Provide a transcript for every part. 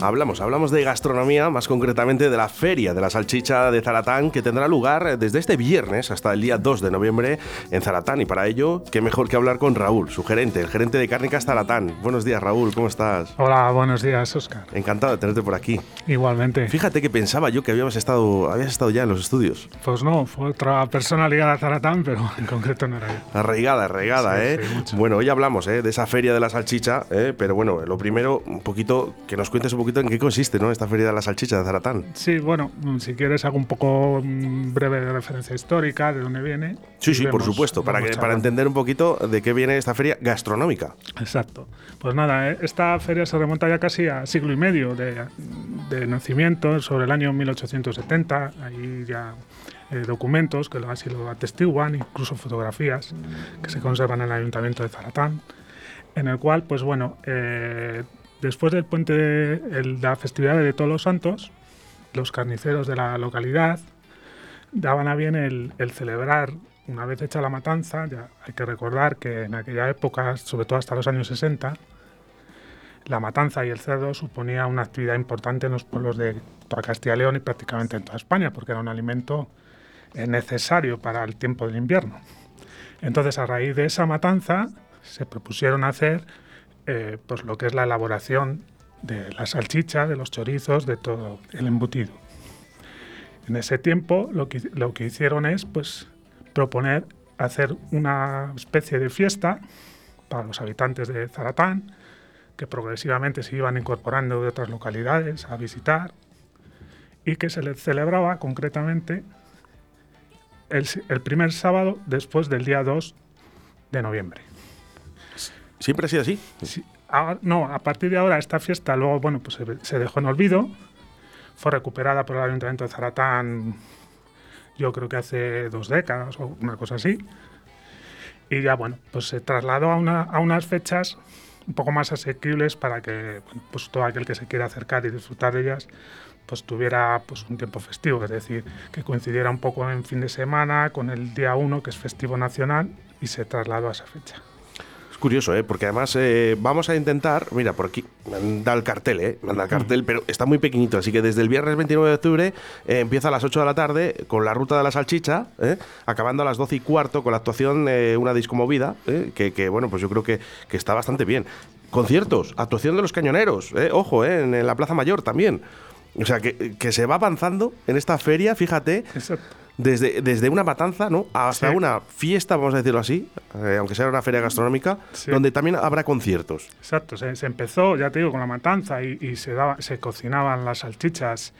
Hablamos, hablamos de gastronomía, más concretamente de la Feria de la Salchicha de Zaratán, que tendrá lugar desde este viernes hasta el día 2 de noviembre en Zaratán. Y para ello, qué mejor que hablar con Raúl, su gerente, el gerente de Cárnicas Zaratán. Buenos días, Raúl, ¿cómo estás? Hola, buenos días, Oscar. Encantado de tenerte por aquí. Igualmente. Fíjate que pensaba yo que habíamos estado, habías estado ya en los estudios. Pues no, fue otra persona ligada a Zaratán, pero en concreto no era yo. Arraigada, arraigada, ¿eh? bueno, hoy hablamos ¿eh? de esa Feria de la Salchicha, ¿eh? pero bueno, lo primero, un poquito, que nos cuentes un poquito en qué consiste, ¿no? Esta Feria de la Salchicha de Zaratán. Sí, bueno, si quieres hago un poco mm, breve de referencia histórica, de dónde viene. Sí, sí, por supuesto, para, que, para entender un poquito de qué viene esta feria gastronómica. Exacto. Pues nada, ¿eh? esta feria se remonta ya casi a siglo y medio de, de nacimiento, sobre el año 1870, ahí ya eh, documentos que así lo atestiguan, incluso fotografías que se conservan en el Ayuntamiento de Zaratán, en el cual, pues bueno, eh, después del puente de la festividad de Todos los Santos, los carniceros de la localidad daban a bien el, celebrar, una vez hecha la matanza, ya hay que recordar que en aquella época, sobre todo hasta los años 60, la matanza y el cerdo suponía una actividad importante en los pueblos de toda Castilla y León y prácticamente en toda España, porque era un alimento necesario para el tiempo del invierno. Entonces, a raíz de esa matanza, se propusieron hacer eh, pues lo que es la elaboración de la salchicha, de los chorizos, de todo el embutido. En ese tiempo lo que, lo que hicieron es pues, proponer hacer una especie de fiesta para los habitantes de Zaratán, que progresivamente se iban incorporando de otras localidades a visitar, y que se les celebraba concretamente el, primer sábado después del día 2 de noviembre. ¿Siempre ha sido así? no, a partir de ahora esta fiesta luego bueno, pues se, dejó en olvido, fue recuperada por el Ayuntamiento de Zaratán yo creo que hace dos décadas o una cosa así. Y ya bueno, pues se trasladó a, una, a unas fechas un poco más asequibles para que pues todo aquel que se quiera acercar y disfrutar de ellas pues tuviera pues un tiempo festivo, es decir, que coincidiera un poco en fin de semana con el día 1, que es festivo nacional, y se trasladó a esa fecha. Curioso, ¿eh? porque además eh, vamos a intentar, mira, por aquí, manda el cartel, ¿eh? manda el cartel, pero está muy pequeñito, así que desde el viernes 29 de octubre eh, empieza a las 8 de la tarde con la ruta de la salchicha, ¿eh? acabando a las 12 y cuarto con la actuación Una Disco Movida, que, que, bueno, pues yo creo que, que está bastante bien. Conciertos, actuación de los cañoneros, ojo, en la Plaza Mayor también. O sea, que, se va avanzando en esta feria, fíjate, desde, desde una matanza ¿no? hasta una fiesta, vamos a decirlo así, eh, aunque sea una feria gastronómica, donde también habrá conciertos. Exacto, se, empezó, ya te digo, con la matanza y, se, daba, se cocinaban las salchichas.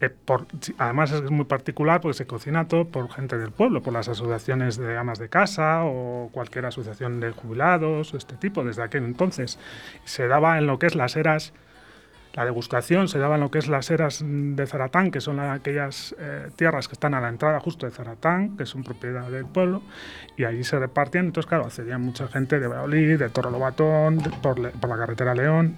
Eh, por, además es muy particular porque se cocina todo por gente del pueblo, por las asociaciones de amas de casa o cualquier asociación de jubilados, este tipo, desde aquel entonces. Se daba en lo que es las eras la degustación se daba en lo que es las eras de Zaratán, que son aquellas eh, tierras que están a la entrada justo de Zaratán, que son propiedad del pueblo, y allí se repartían. Entonces, claro, accedía mucha gente de Valladolid, de Torre Lobatón, por, la carretera León,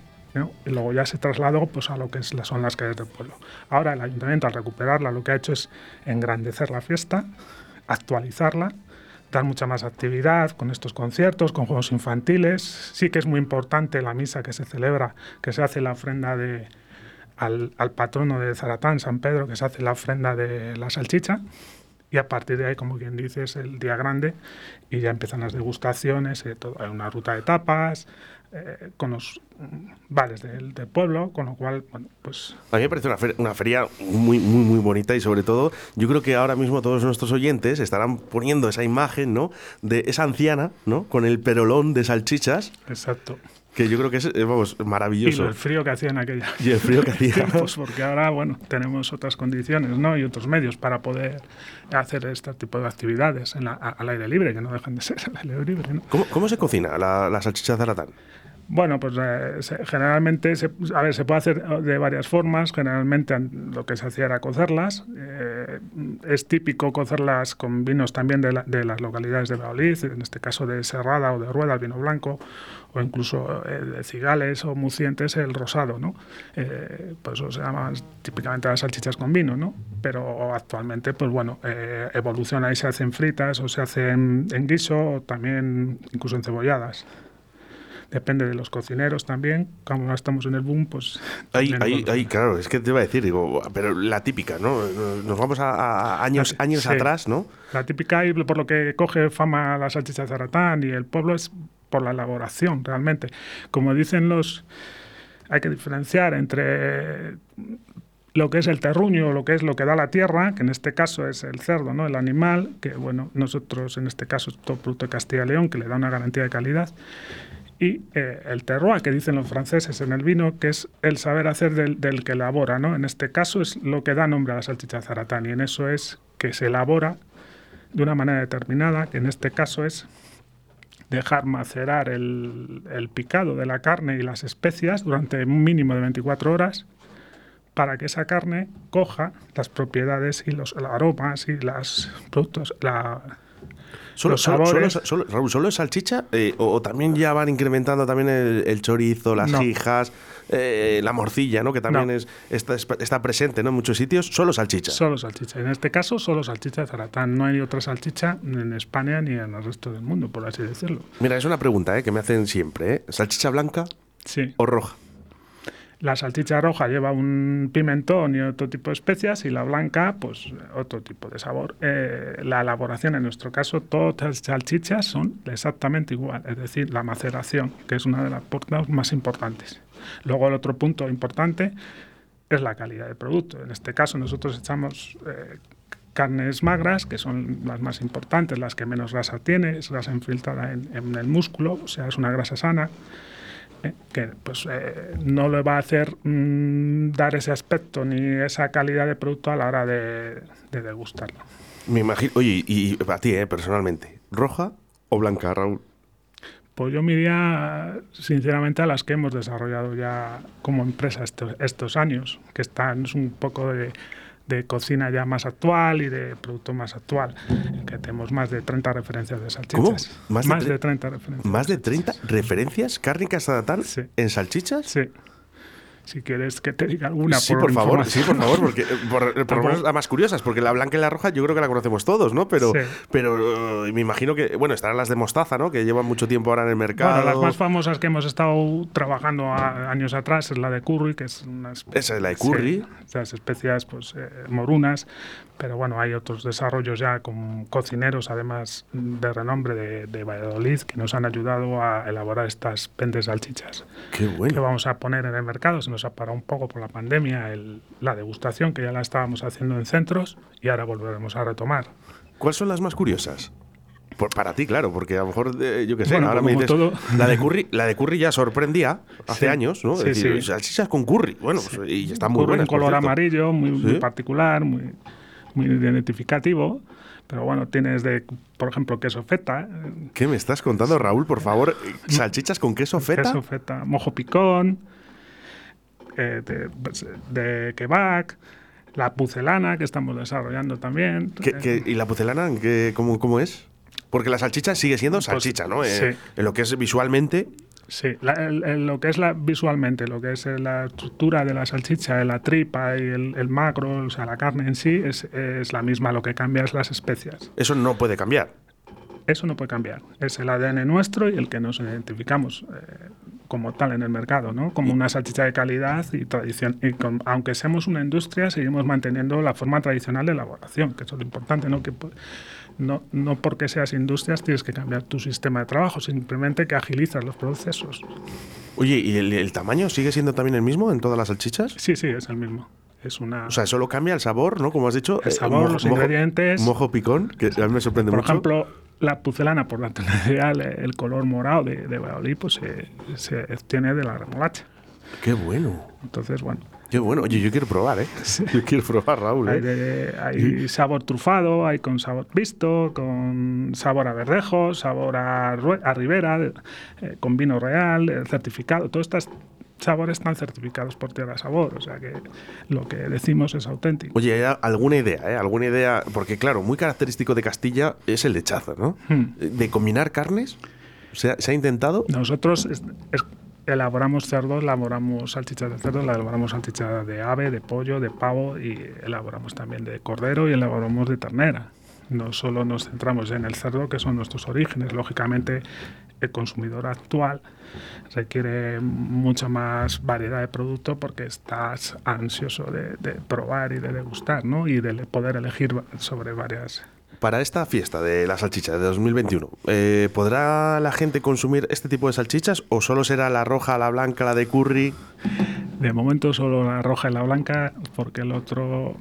y luego ya se trasladó pues, a lo que son las calles del pueblo. Ahora el ayuntamiento, al recuperarla, lo que ha hecho es engrandecer la fiesta, actualizarla dar mucha más actividad con estos conciertos, con juegos infantiles. Sí que es muy importante la misa que se celebra, que se hace la ofrenda de, al, patrono de Zaratán, San Pedro, que se hace la ofrenda de la salchicha. Y a partir de ahí, como quien dice, es el día grande y ya empiezan las degustaciones, eh, hay una ruta de tapas, eh, con los bares del, pueblo, con lo cual, bueno, pues... A mí me parece una, una, feria muy, muy, muy bonita y sobre todo yo creo que ahora mismo todos nuestros oyentes estarán poniendo esa imagen, ¿no? De esa anciana, ¿no? Con el perolón de salchichas. Exacto que yo creo que es eh, vamos, maravilloso. Y el frío que hacía en aquella. Y el frío que hacía. pues porque ahora, bueno, tenemos otras condiciones, ¿no? Y otros medios para poder hacer este tipo de actividades en al aire libre, que no dejan de ser al aire libre, ¿no? ¿Cómo, cómo se cocina la, la salchicha zaratán? Bueno, pues eh, generalmente, se, a ver, se puede hacer de varias formas. Generalmente lo que se hacía era cocerlas. Eh, es típico cocerlas con vinos también de, las localidades de Valladolid, en este caso de Serrada o de Rueda, el vino blanco, o incluso eh, de Cigales o Mucientes, el rosado, ¿no? por eso se llaman típicamente las salchichas con vino, ¿no? Pero actualmente, pues bueno, evoluciona y se hacen fritas o se hacen en guiso o también incluso encebolladas Depende de los cocineros también. Como no estamos en el boom, pues... Ahí, ahí, claro, es que te iba a decir, digo, pero la típica, ¿no? Nos vamos a, a años, años Sí. atrás, ¿no? La típica, y por lo que coge fama la salchicha de Zaratán y el pueblo es por la elaboración, realmente. Como dicen los... Hay que diferenciar entre lo que es el terruño, lo que es lo que da la tierra, que en este caso es el cerdo, ¿no? el animal, que bueno, nosotros en este caso es todo producto de Castilla y León, que le da una garantía de calidad, y eh, el terroir, que dicen los franceses en el vino, que es el saber hacer del, del que elabora. ¿no? En este caso es lo que da nombre a la salchicha zaratán, y en eso es que se elabora de una manera determinada, que en este caso es dejar macerar el, picado de la carne y las especias durante un mínimo de 24 horas para que esa carne coja las propiedades y los aromas y los productos, la, Solo, solo, solo, sabores. solo- Raúl, ¿solo es salchicha? Eh, o, o también ya van incrementando también el, el chorizo, las No. jijas, eh, la morcilla, ¿no? Que también No. es, está, está presente ¿no? en muchos sitios. Solo salchicha. Solo salchicha. En este caso, solo salchicha de Zaratán. No hay otra salchicha ni en España ni en el resto del mundo, por así decirlo. Mira, es una pregunta ¿eh? que me hacen siempre. ¿eh? ¿Salchicha blanca Sí. o roja? La salchicha roja lleva un pimentón y otro tipo de especias y la blanca, pues otro tipo de sabor. Eh, la elaboración, en nuestro caso, todas las salchichas son exactamente igual, es decir, la maceración, que es una de las puntos más importantes. Luego el otro punto importante es la calidad del producto. En este caso nosotros echamos eh, carnes magras, que son las más importantes, las que menos grasa tiene, es grasa infiltrada en, en el músculo, o sea, es una grasa sana eh, que pues eh, no le va a hacer mm, dar ese aspecto ni esa calidad de producto a la hora de, de degustarlo. Me imagino. Oye, y, y a ti, ¿eh? personalmente, ¿roja o blanca, Raúl? Pues yo me iría sinceramente a las que hemos desarrollado ya como empresa estos, estos años, que están es un poco de, de cocina ya más actual y de producto más actual, que tenemos más de 30 referencias de salchichas. ¿Cómo? ¿Más Más, de de 30 referencias. ¿Más de 30 referencias cárnicas Zaratán Sí. en salchichas? Sí. Si quieres que te diga alguna sí, por, favor, sí, por favor, porque eh, por, por lo menos las más curiosas, porque la blanca y la roja yo creo que la conocemos todos, ¿no? Pero, Sí. pero eh, me imagino que, bueno, estarán las de mostaza, ¿no? Que llevan mucho tiempo ahora en el mercado. Bueno, las más famosas que hemos estado trabajando a- años atrás es la de curry, que es una espe- Esa es la de curry. Sí, esas especias pues eh, morunas, pero bueno, hay otros desarrollos ya con cocineros, además de renombre de, de Valladolid, que nos han ayudado a elaborar estas pendes salchichas Qué que bueno. vamos a poner en el mercado. Se nos ha parado un poco por la pandemia el- la degustación, que ya la estábamos haciendo en centros y ahora volveremos a retomar. ¿Cuáles son las más curiosas? Por- para ti, claro, porque a lo mejor, eh, yo qué sé, Bueno, ahora me dices, todo. la de curry, la de curry ya sorprendía hace Sí. años, ¿no? Es Sí, decir, sí. salchichas con curry, bueno, y está muy Ocurre buena. un color amarillo, muy, muy particular, muy, muy identificativo. Pero bueno, tienes de, por ejemplo, queso feta, ¿Qué me estás contando, Raúl? Por favor, salchichas con queso feta. queso feta, mojo picón, eh, de, pues, de kebab, la pucelana que estamos desarrollando también. ¿Qué- Eh, qué- ¿Y la pucelana ¿qué- cómo, cómo es? Porque la salchicha sigue siendo Pues, salchicha, ¿no? Eh, sí. En lo que es visualmente. Sí, la- el- el- lo que es la, visualmente, lo que es eh, la estructura de la salchicha, de la tripa y el, el macro, o sea, la carne en sí, es, es la misma. Lo que cambia es las especias. Eso no puede cambiar. Eso no puede cambiar. Es el ADN nuestro y el que nos identificamos eh, como tal en el mercado, ¿no? Como una salchicha de calidad y tradición. Y con- aunque seamos una industria, seguimos manteniendo la forma tradicional de elaboración, que eso es lo importante, ¿no? Que no, no porque seas industrias tienes que cambiar tu sistema de trabajo, simplemente que agilizas los procesos. Oye, ¿y el, el tamaño sigue siendo también el mismo en todas las salchichas? Sí, sí, es el mismo. Es una. O sea, solo cambia el sabor, ¿no? Como has dicho. El eh, sabor, los ingredientes. Mojo picón, que a mí me sorprende por mucho. ejemplo, la pucelana, por la tonalidad, el color morado de, de Valladolid, pues se, se obtiene de la remolacha. Qué bueno. Entonces, bueno, Qué bueno. Oye, yo quiero probar, ¿eh? Yo quiero probar, Raúl, hay, ¿eh? de- hay sabor trufado, hay con sabor visto, con sabor a verdejo, sabor a, a ribera, eh, con vino real, certificado. Todos estos sabores están certificados por Tierra Sabor, o sea que lo que decimos es auténtico. Oye, ¿hay alguna idea, eh? ¿Alguna idea? Porque, claro, muy característico de Castilla es el lechazo, ¿no? Hmm. De combinar carnes. ¿Se ha, se ha intentado? Nosotros es- es- elaboramos cerdos, elaboramos salchichas de cerdo, la elaboramos salchichas de ave, de pollo, de pavo y elaboramos también de cordero y elaboramos de ternera. No solo nos centramos en el cerdo, que son nuestros orígenes. Lógicamente, el consumidor actual requiere mucha más variedad de producto porque estás ansioso de, de probar y de degustar, ¿no? Y de poder elegir sobre varias para esta fiesta de la salchicha de 2021, eh, ¿podrá la gente consumir este tipo de salchichas o solo será la roja, la blanca, la de curry? De momento solo la roja y la blanca, porque el otro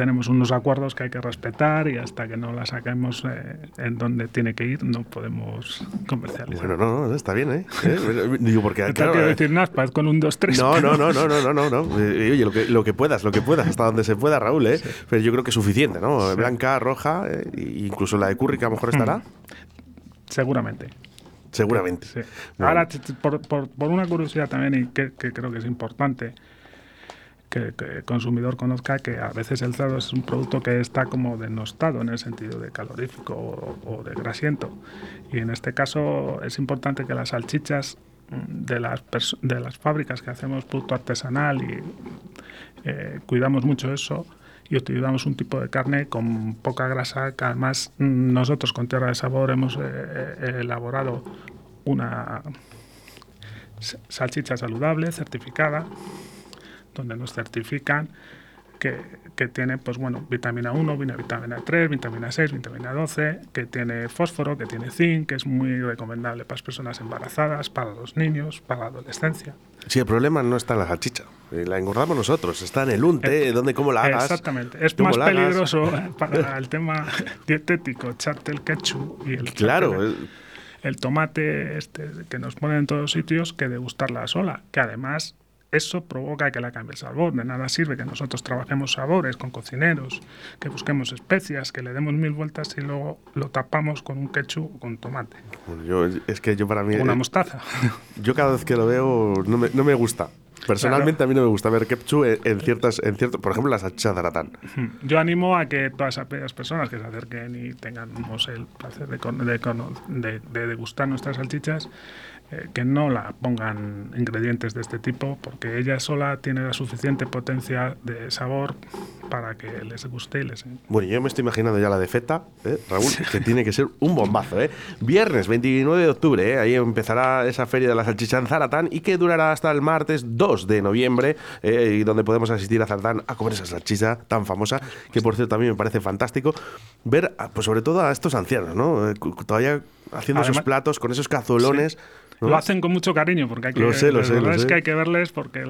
tenemos unos acuerdos que hay que respetar y hasta que no la saquemos eh, en donde tiene que ir no podemos comercializar. Bueno, no, no, está bien, ¿eh? ¿Eh? Digo, porque no claro, quiero eh, decir con un 2-3. No, no, no, no, no, no, no, Oye, lo que, lo que puedas, lo que puedas, hasta donde se pueda, Raúl, ¿eh? Pero yo creo que es suficiente, ¿no? Blanca, roja, incluso la de curry que a lo mejor estará. Mm. Seguramente. Seguramente. Ahora, por, por, por, una curiosidad también, y que, que creo que es importante, que, el consumidor conozca que a veces el cerdo es un producto que está como denostado en el sentido de calorífico o, de grasiento. Y en este caso es importante que las salchichas mm, de las, de las fábricas que hacemos producto artesanal y eh, cuidamos mucho eso y utilizamos un tipo de carne con poca grasa que además mm, nosotros con Tierra de Sabor hemos eh, eh, elaborado una salchicha saludable, certificada, donde nos certifican que, que, tiene pues bueno, vitamina 1, vitamina 3, vitamina 6, vitamina 12, que tiene fósforo, que tiene zinc, que es muy recomendable para las personas embarazadas, para los niños, para la adolescencia. Sí, el problema no está en la salchicha, eh, la engordamos nosotros, está en el unte, eh, donde cómo la hagas. Exactamente, es más peligroso para el tema dietético echarte el ketchup y el Claro, el tomate este que nos ponen en todos sitios que degustarla sola, que además eso provoca que la cambie el sabor. De nada sirve que nosotros trabajemos sabores con cocineros, que busquemos especias, que le demos mil vueltas y luego lo tapamos con un ketchup o con tomate. yo, es que yo para mí... Una eh, mostaza. Yo cada vez que lo veo no me, no me gusta. Personalmente a mí no me gusta ver ketchup en, ciertas, en cierto, por ejemplo, la salchicha zaratán. Yo animo a que todas aquellas personas que se acerquen y tengamos el placer de, de, de degustar nuestras salchichas, eh, que no la pongan ingredientes de este tipo porque ella sola tiene la suficiente potencia de sabor para que les guste y les... Bueno, yo me estoy imaginando ya la de feta, ¿eh? Raúl, que tiene que ser un bombazo. ¿eh? Viernes 29 de octubre, ¿eh? ahí empezará esa feria de la salchicha en Zaratán y que durará hasta el martes 2 de noviembre y donde podemos asistir a Zaratán a comer esa salchicha tan famosa que por cierto a mí me parece fantástico ver, pues sobre todo a estos ancianos, ¿no? Todavía haciendo esos platos con esos Lo hacen con mucho cariño, porque hay que, lo sé, lo sé, es que hay que verles porque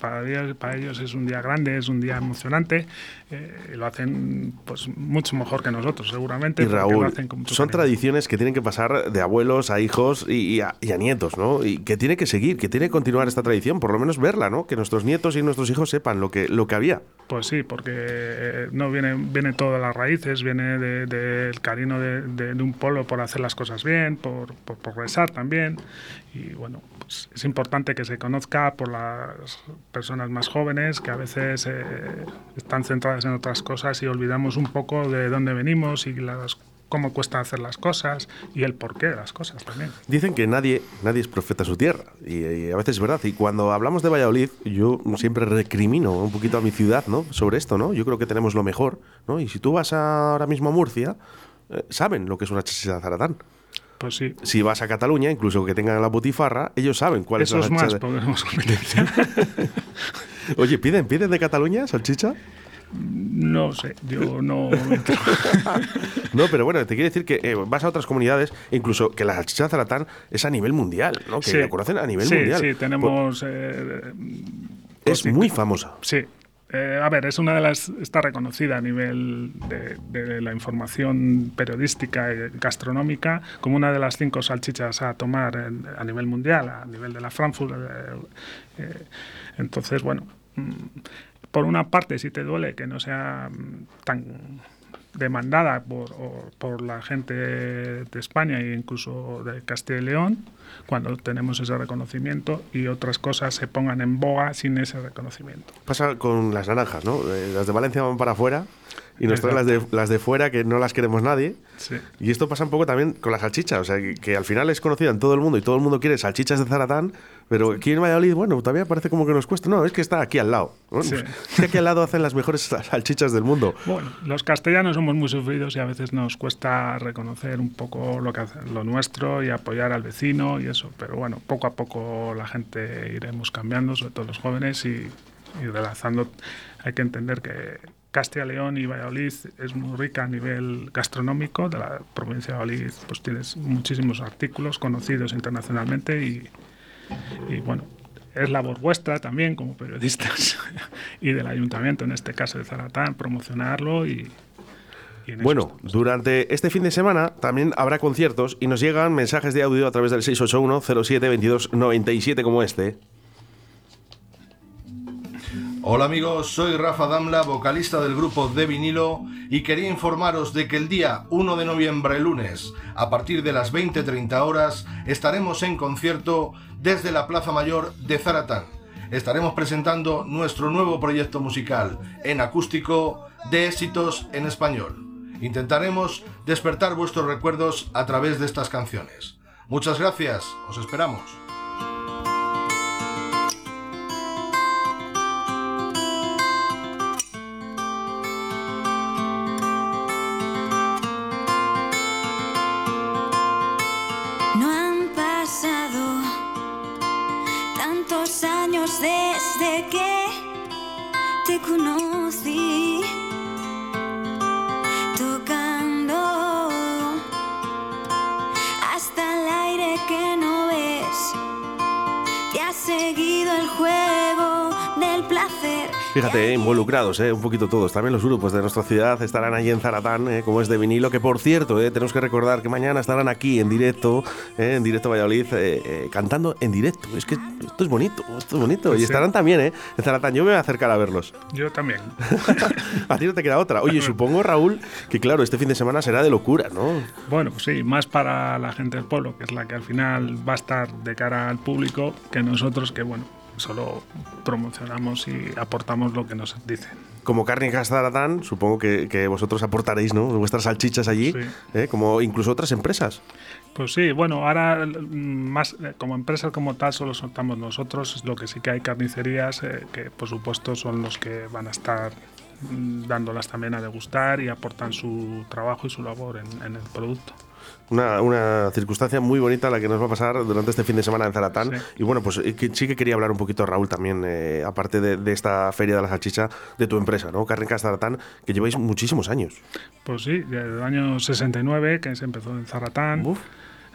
para, ellos, para ellos es un día grande, es un día emocionante, eh, y lo hacen pues mucho mejor que nosotros, seguramente. Y Raúl, son tradiciones que tienen que pasar de abuelos a hijos y, a, nietos, ¿no? Y que tiene que seguir, que tiene que continuar esta tradición, por lo menos verla, ¿no? Que nuestros nietos y nuestros hijos sepan lo que, lo que había. Pues sí, porque eh, no viene, viene todas las raíces, viene del de, cariño de, de, un pueblo por hacer las cosas bien, por, por progresar también y bueno, pues es importante que se conozca por las personas más jóvenes que a veces eh, están centradas en otras cosas y olvidamos un poco de dónde venimos y las cómo cuesta hacer las cosas y el porqué de las cosas también. Dicen que nadie, nadie es profeta a su tierra y, a veces es verdad. Y cuando hablamos de Valladolid, yo siempre recrimino un poquito a mi ciudad ¿no? sobre esto. ¿no? Yo creo que tenemos lo mejor. ¿no? Y si tú vas ahora mismo a Murcia, eh, saben lo que es una chicha zaratán. Pues sí. Si vas a Cataluña, incluso que tengan la butifarra, ellos saben cuál es la más, competencia. Oye, ¿piden, ¿piden de Cataluña salchicha? No sé, yo no. no, pero bueno, te quiero decir que eh, vas a otras comunidades, incluso que la salchicha zaratán es a nivel mundial, ¿no? Que la conocen a nivel mundial. Sí, tenemos. Eh, es muy famosa. Sí, eh, a ver, es una de las. está reconocida a nivel de, la información periodística y gastronómica como una de las cinco salchichas a tomar a nivel mundial, a nivel de la Frankfurt. Eh, eh, entonces, bueno, mm, por una parte, si te duele que no sea mm, tan demandada por, por la gente de España e incluso de Castilla y León, cuando tenemos ese reconocimiento y otras cosas se pongan en boga sin ese reconocimiento. Pasa con las naranjas, ¿no? Eh, las de Valencia van para afuera y nos traen las de, las de fuera que no las queremos nadie. Sí. Y esto pasa un poco también con la salchicha, o sea, que, que al final es conocida en todo el mundo y todo el mundo quiere salchichas de Zaratán, pero aquí en Valladolid, bueno, todavía parece como que nos cuesta. No, es que está aquí al lado. ¿no? Sí. Es que aquí al lado hacen las mejores salchichas del mundo. Bueno, los castellanos somos muy sufridos y a veces nos cuesta reconocer un poco lo, que hace, lo nuestro y apoyar al vecino y eso. Pero bueno, poco a poco la gente iremos cambiando, sobre todo los jóvenes, y, y relanzando. Hay que entender que Castilla León y Valladolid es muy rica a nivel gastronómico. De la provincia de Valladolid pues tienes muchísimos artículos conocidos internacionalmente y, y bueno, es labor vuestra también como periodistas y del ayuntamiento, en este caso de Zaratán, promocionarlo y... Bueno, durante este fin de semana también habrá conciertos y nos llegan mensajes de audio a través del 681 07 22 97 como este. Hola amigos, soy Rafa Damla, vocalista del grupo De Vinilo y quería informaros de que el día 1 de noviembre, lunes, a partir de las 20.30 horas, estaremos en concierto desde la Plaza Mayor de Zaratán. Estaremos presentando nuestro nuevo proyecto musical en acústico de éxitos en español. Intentaremos despertar vuestros recuerdos a través de estas canciones. Muchas gracias, os esperamos. Fíjate, eh, involucrados, eh, un poquito todos. También los grupos de nuestra ciudad estarán allí en Zaratán, eh, como es de vinilo, que por cierto, eh, tenemos que recordar que mañana estarán aquí en directo, en directo Valladolid, cantando en directo. Es que esto es bonito, esto es bonito. Y Sí. estarán también, ¿eh? En Zaratán. Yo me voy a acercar a verlos. Yo también. a ti no te queda otra. Oye, supongo, Raúl, que claro, este fin de semana será de locura, ¿no? Bueno, pues sí, más para la gente del pueblo, que es la que al final va a estar de cara al público, que nosotros que, bueno, solo promocionamos y aportamos lo que nos dicen. Como Cárnicas Zaratán, supongo que, que vosotros aportaréis, ¿no? Vuestras salchichas allí, Sí. eh, como incluso otras empresas. Pues sí, bueno, ahora mm, más eh, como empresa como tal solo soltamos nosotros, lo que sí que hay carnicerías eh, que por supuesto son los que van a estar mm, dándolas también a degustar y aportan su trabajo y su labor en, en el producto. Una, una circunstancia muy bonita la que nos va a pasar durante este fin de semana en Zaratán. Sí. Y bueno, pues eh, sí que quería hablar un poquito, Raúl, también, eh, aparte de, de esta feria de la salchicha, de tu empresa, ¿no? Cárnicas Zaratán, que lleváis muchísimos años. Pues sí, desde el año 69 que se empezó en Zaratán. Uf.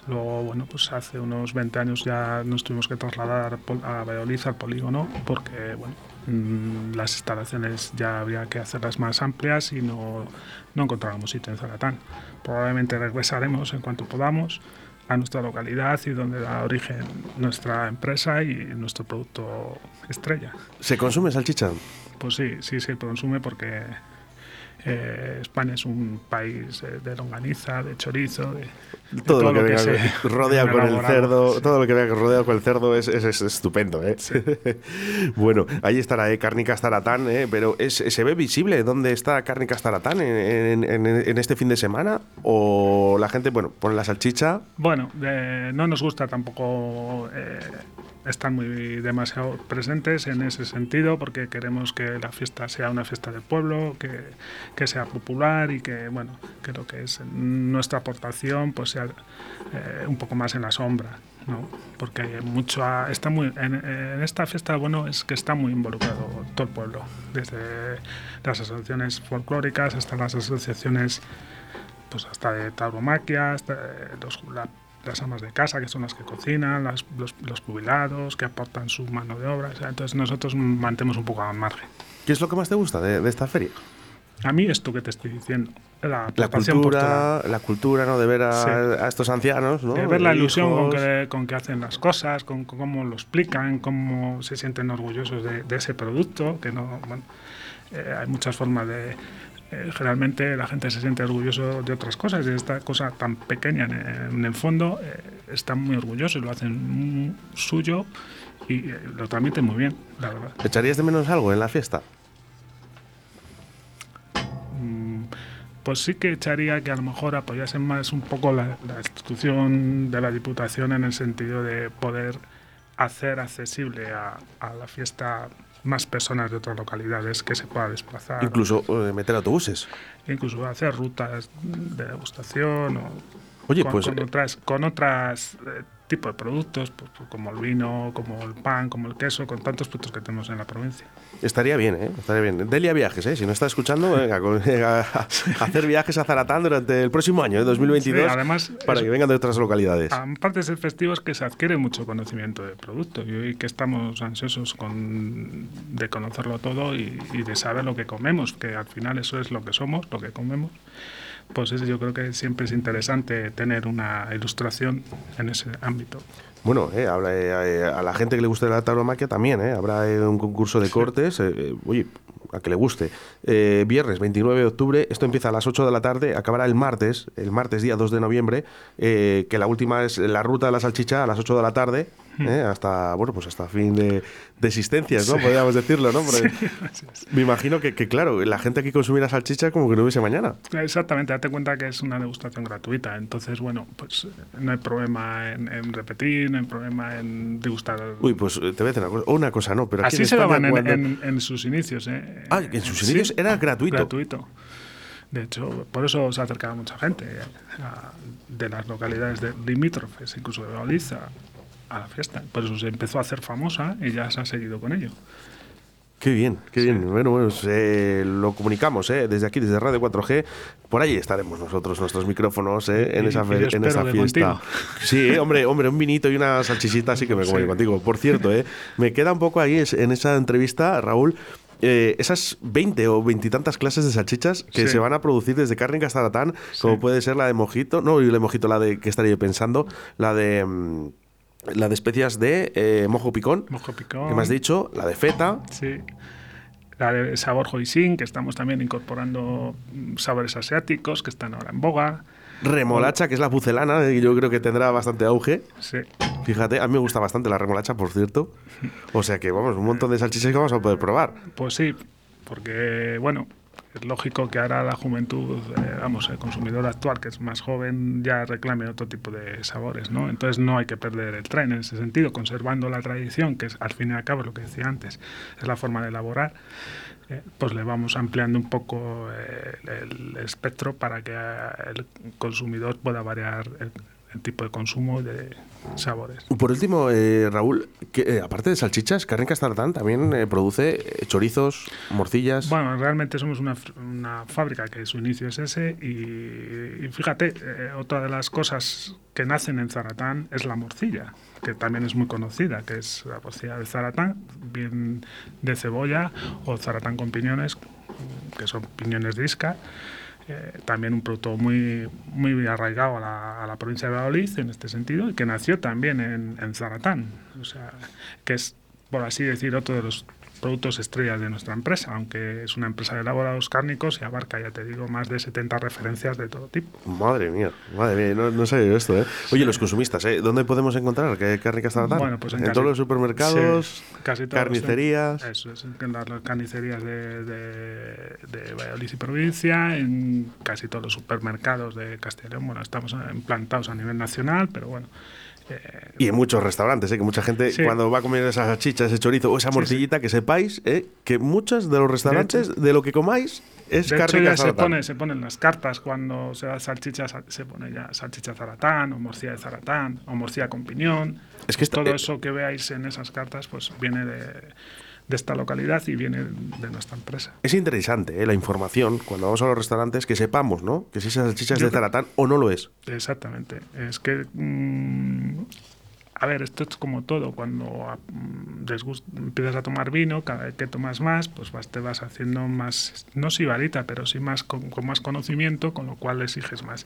Luego, bueno, pues hace unos 20 años ya nos tuvimos que trasladar a Valladolid, al polígono, porque, bueno, mm, las instalaciones ya había que hacerlas más amplias y no, no encontrábamos sitio en Zaratán. Probablemente regresaremos en cuanto podamos a nuestra localidad y donde da origen nuestra empresa y nuestro producto estrella. ¿Se consume salchicha? Pues sí, sí se consume porque eh, España es un país eh, de longaniza, de chorizo, de, de Todo, lo que, se rodea con el cerdo, Sí. todo lo que venga rodeado con el cerdo es, es- es estupendo, ¿eh? bueno, ahí estará, ¿eh? Cárnicas Zaratán, ¿eh? Pero es, ¿se ve visible dónde está Cárnicas Zaratán en, en- en- en este fin de semana? ¿O la gente, bueno, pone la salchicha? Bueno, no nos gusta tampoco estar muy demasiado presentes en ese sentido porque queremos que la fiesta sea una fiesta del pueblo, que, que sea popular y que, bueno, que lo que es nuestra aportación pues sea eh, un poco más en la sombra. ¿no? Porque mucho a- está muy en, esta fiesta bueno es que está muy involucrado todo el pueblo desde las asociaciones folclóricas hasta las asociaciones pues hasta de tauromaquia, hasta los, la- las amas de casa, que son las que cocinan, las- los, los jubilados, que aportan su mano de obra. o sea, entonces nosotros mantenemos un poco al margen. ¿Qué es lo que más te gusta de, de esta feria? A mí esto que te estoy diciendo, la La cultura, la cultura, ¿no? De ver a, Sí. a estos ancianos, ¿no? De ver la ilusión con que, con que hacen las cosas, con, con cómo lo explican, cómo se sienten orgullosos de, de ese producto, que no, bueno, eh, hay muchas formas de... eh, generalmente la gente se siente orgulloso de otras cosas y esta cosa tan pequeña en, en el fondo eh, están muy orgullosos, lo hacen suyo y eh, lo transmiten muy bien, la verdad. ¿Echarías de menos algo en la fiesta? Mm, pues sí que echaría que a lo mejor apoyasen más un poco la, la institución de la Diputación en el sentido de poder hacer accesible a, a la fiesta más personas de otras localidades que se pueda desplazar. Incluso eh, meter autobuses. Incluso hacer rutas de degustación o Oye, con, pues con eh, otras, con otras eh, tipos de productos, pues, pues, como el vino, como el pan, como el queso, con tantos productos que tenemos en la provincia. estaría bien, ¿eh? Estaría bien. Delia Viajes, ¿eh? Si no está escuchando, venga, con- a, a hacer viajes a Zaratán durante el próximo año, ¿eh? 2022, Sí, además, para es- que vengan de otras localidades. Aparte de ser festivos, que se adquiere mucho conocimiento del producto y hoy que estamos ansiosos con, de conocerlo todo y, y de saber lo que comemos, que al final eso es lo que somos, lo que comemos, pues eso yo creo que siempre es interesante tener una ilustración en ese ámbito. Bueno, eh, habla, eh, a la gente que le guste la tauromaquia también, eh, habrá eh, un concurso de cortes, eh, eh, oye, a que le guste. Viernes 29 de octubre, esto empieza a las 8 de la tarde, acabará el martes, el martes día 2 de noviembre, que la última es la ruta de la salchicha a las 8 de la tarde, eh, hasta, bueno, pues hasta fin de, de existencias, ¿no? Podríamos decirlo, ¿no? Porque me imagino que, que, claro, la gente que consumiera salchicha como que no hubiese mañana. Exactamente, date cuenta que es una degustación gratuita, entonces bueno, pues no hay problema en, en repetir, no hay problema en degustar. Uy, pues eh, te voy a decir una cosa, una cosa no, pero aquí Así se daban en, cuando- en- en sus inicios. ¿eh? Ah, en sus Sí, inicios era gratuito. Gratuito. De hecho, por eso se acercaba mucha gente eh, de las localidades de, limítrofes, incluso de Galiza, a la fiesta. Por eso se empezó a hacer famosa y ya se ha seguido con ello. Qué bien, qué bien. Bueno, bueno, se- lo comunicamos ¿eh? desde aquí, desde Radio 4G. Por allí estaremos nosotros, nuestros micrófonos ¿eh? en Y- esa, y en esa fiesta. Sí, ¿eh? hombre, hombre, un vinito y una salchichita, sí que me comeré Sí. contigo. Por cierto, ¿eh? me queda un poco ahí en esa entrevista, Raúl. eh, esas 20 o veintitantas clases de salchichas que Sí. se van a producir desde carne Castaratán, como puede ser la de mojito, no, y la de mojito, la de que estaría yo pensando, la de mm, la de especias de eh, mojo picón, Mojo picón. que me has dicho, la de feta, Sí. La de sabor hoisin, que estamos también incorporando sabores asiáticos, que están ahora en boga. Remolacha, que es la pucelana, eh, yo creo que tendrá bastante auge. Sí. Fíjate, a mí me gusta bastante la remolacha, por cierto. O sea que, vamos, un montón de salchichas que vamos a poder probar. Pues sí, porque, bueno, es lógico que ahora la juventud, eh, vamos, el consumidor actual, que es más joven, ya reclame otro tipo de sabores, ¿no? Entonces no hay que perder el tren en ese sentido, conservando la tradición, que es al fin y al cabo lo que decía antes, es la forma de elaborar. eh, pues le vamos ampliando un poco eh, el, espectro para que el consumidor pueda variar el, el tipo de consumo de sabores. Por último, eh, Raúl, que, eh, aparte de salchichas, Carne Castaratán también eh, produce eh, chorizos, morcillas. Bueno, realmente somos una, una fábrica que su inicio es ese y, y fíjate, eh, otra de las cosas que nacen en Zaratán es la morcilla, que también es muy conocida, que es la morcilla de Zaratán, bien de cebolla o Zaratán con piñones, que son piñones de isca. Eh, también un producto muy, muy arraigado a la, a la provincia de Valladolid en este sentido y que nació también en, en Zaratán, o sea, que es, por así decir, otro de los productos estrellas de nuestra empresa, aunque es una empresa de elaborados cárnicos y abarca, ya te digo, más de 70 referencias de todo tipo. Madre mía, madre mía, no, no sabía esto, ¿eh? Oye, los consumistas, ¿eh? ¿Dónde podemos encontrar que Carne Castaratán? Bueno, pues en en casi- todos los supermercados, Sí, casi todos, carnicerías. Eso es, en las carnicerías de, de, de Valladolid y provincia, en casi todos los supermercados de León. Bueno, estamos implantados a nivel nacional, pero bueno. Eh, Y en muchos restaurantes, ¿eh? que mucha gente Sí. cuando va a comer esa salchicha, ese chorizo o esa Sí, morcillita, que sepáis ¿eh? que muchos de los restaurantes, de, lo que comáis, es de hecho, carne ya se pone, se ponen las cartas cuando se da salchicha, sa- se pone ya salchicha zaratán, o morcilla de zaratán, o morcilla con piñón. Es que esta- todo eh, eso que veáis en esas cartas, pues viene de, de esta localidad y viene de nuestra empresa. Es interesante ¿eh? la información cuando vamos a los restaurantes que sepamos, ¿no? Que si esa salchicha es de Zaratán o no lo es. Exactamente. Es que, mm, a ver, esto es como todo. Cuando ah, mm, desgust- empiezas a tomar vino, cada vez que tomas más, pues vas, te vas haciendo más, no sibarita, pero sí más con, con más conocimiento, con lo cual exiges más.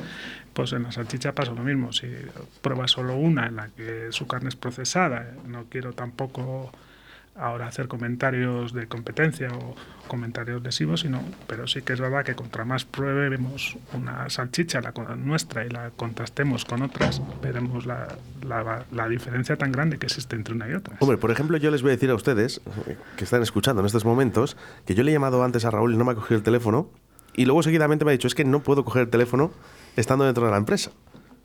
Pues en la salchicha pasa lo mismo. Si pruebas solo una en la que su carne es procesada, no quiero tampoco ahora hacer comentarios de competencia o comentarios lesivos, sino, pero sí que es verdad que contra más pruebemos una salchicha, la nuestra, y la contrastemos con otras, veremos la, la- la diferencia tan grande que existe entre una y otra. Hombre, por ejemplo, yo les voy a decir a ustedes, que están escuchando en estos momentos, que yo le he llamado antes a Raúl y no me ha cogido el teléfono. y luego seguidamente me ha dicho, es que no puedo coger el teléfono estando dentro de la empresa.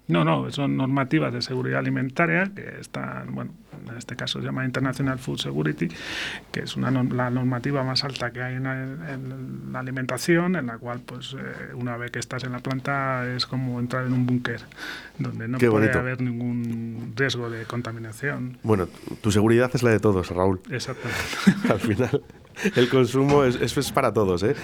No, no, son normativas de seguridad alimentaria que están, bueno, en este caso se llama International Food Security, que es una la normativa más alta que hay en la, alimentación, en la cual, pues, eh, una vez que estás en la planta es como entrar en un búnker, donde no puede haber ningún riesgo de contaminación. Bueno, tu seguridad es la de todos, Raúl. Exactamente. Al final. el consumo es, es, para todos. ¿eh?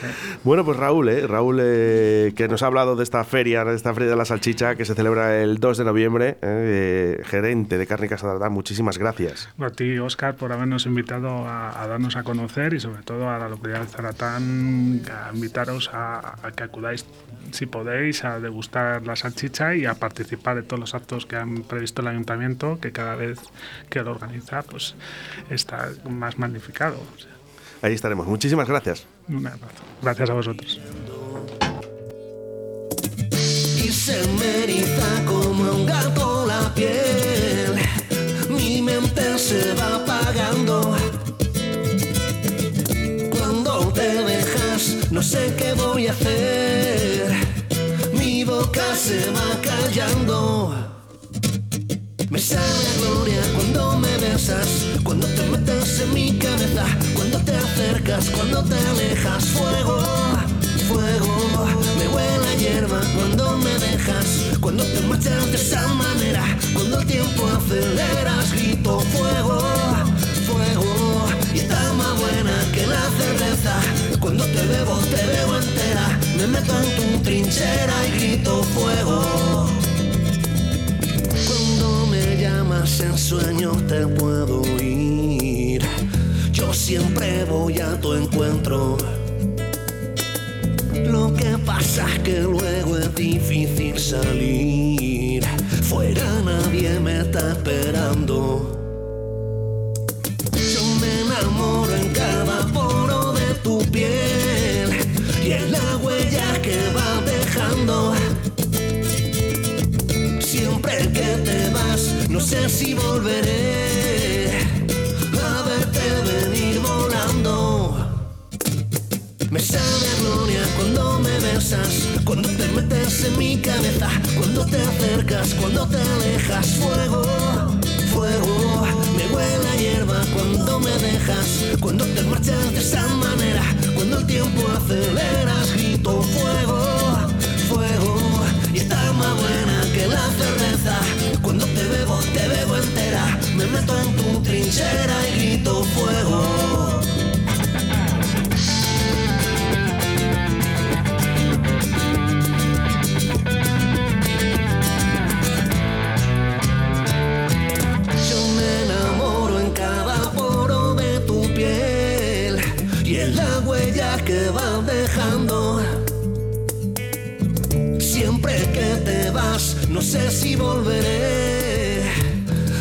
Bueno, pues Raúl, ¿eh? Raúl eh, que nos ha hablado de esta feria, de esta feria de la salchicha que se celebra el 2 de noviembre, ¿eh? gerente de Carne Casa muchísimas gracias. A ti, Oscar, por habernos invitado a, darnos a conocer y sobre todo a la localidad de Zaratán, a invitaros a, que acudáis si podéis, a degustar la salchicha y a participar de todos los actos que han previsto el ayuntamiento, que cada vez que lo organiza, pues está más magnificado. Ahí estaremos. Muchísimas gracias. Gracias a vosotros. Y se me eriza como un gato la piel. Mi mente se va apagando. Cuando te dejas, no sé qué voy a hacer. Mi boca se va callando. Me sabe gloria cuando cuando te metes en mi cabeza, cuando te acercas, cuando te alejas. Fuego, fuego, me huele a hierba cuando me dejas, cuando te marchas de esa manera, cuando el tiempo aceleras, grito fuego, fuego, y está más buena que la cerveza. Cuando te bebo, te bebo entera, me meto en tu trinchera y grito fuego llamas en sueño te puedo ir. Yo siempre voy a tu encuentro. Lo que pasa es que luego es difícil salir. Fuera nadie me está esperando. No sé si volveré a verte venir volando. Me sabe gloria cuando me besas, cuando te metes en mi cabeza, cuando te acercas, cuando te alejas. Fuego, fuego, me huele a hierba cuando me dejas, cuando te marchas de esa manera, cuando el tiempo aceleras, grito fuego, está más buena que la cerveza cuando te bebo, te bebo entera. Me meto en tu trinchera y grito fuego. No sé si volveré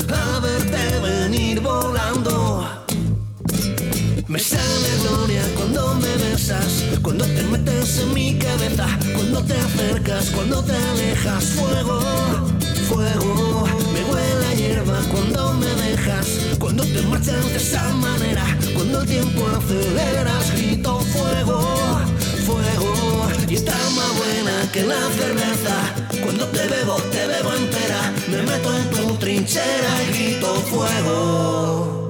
a verte venir volando. Me sale gloria cuando me besas, cuando te metes en mi cabeza, cuando te acercas, cuando te alejas. Fuego, fuego, me huele a hierba cuando me dejas, cuando te marchas de esa manera, cuando el tiempo aceleras, grito fuego, fuego, y está más buena que la cerveza. Cuando te bebo, te bebo entera, me meto en tu trinchera y grito fuego.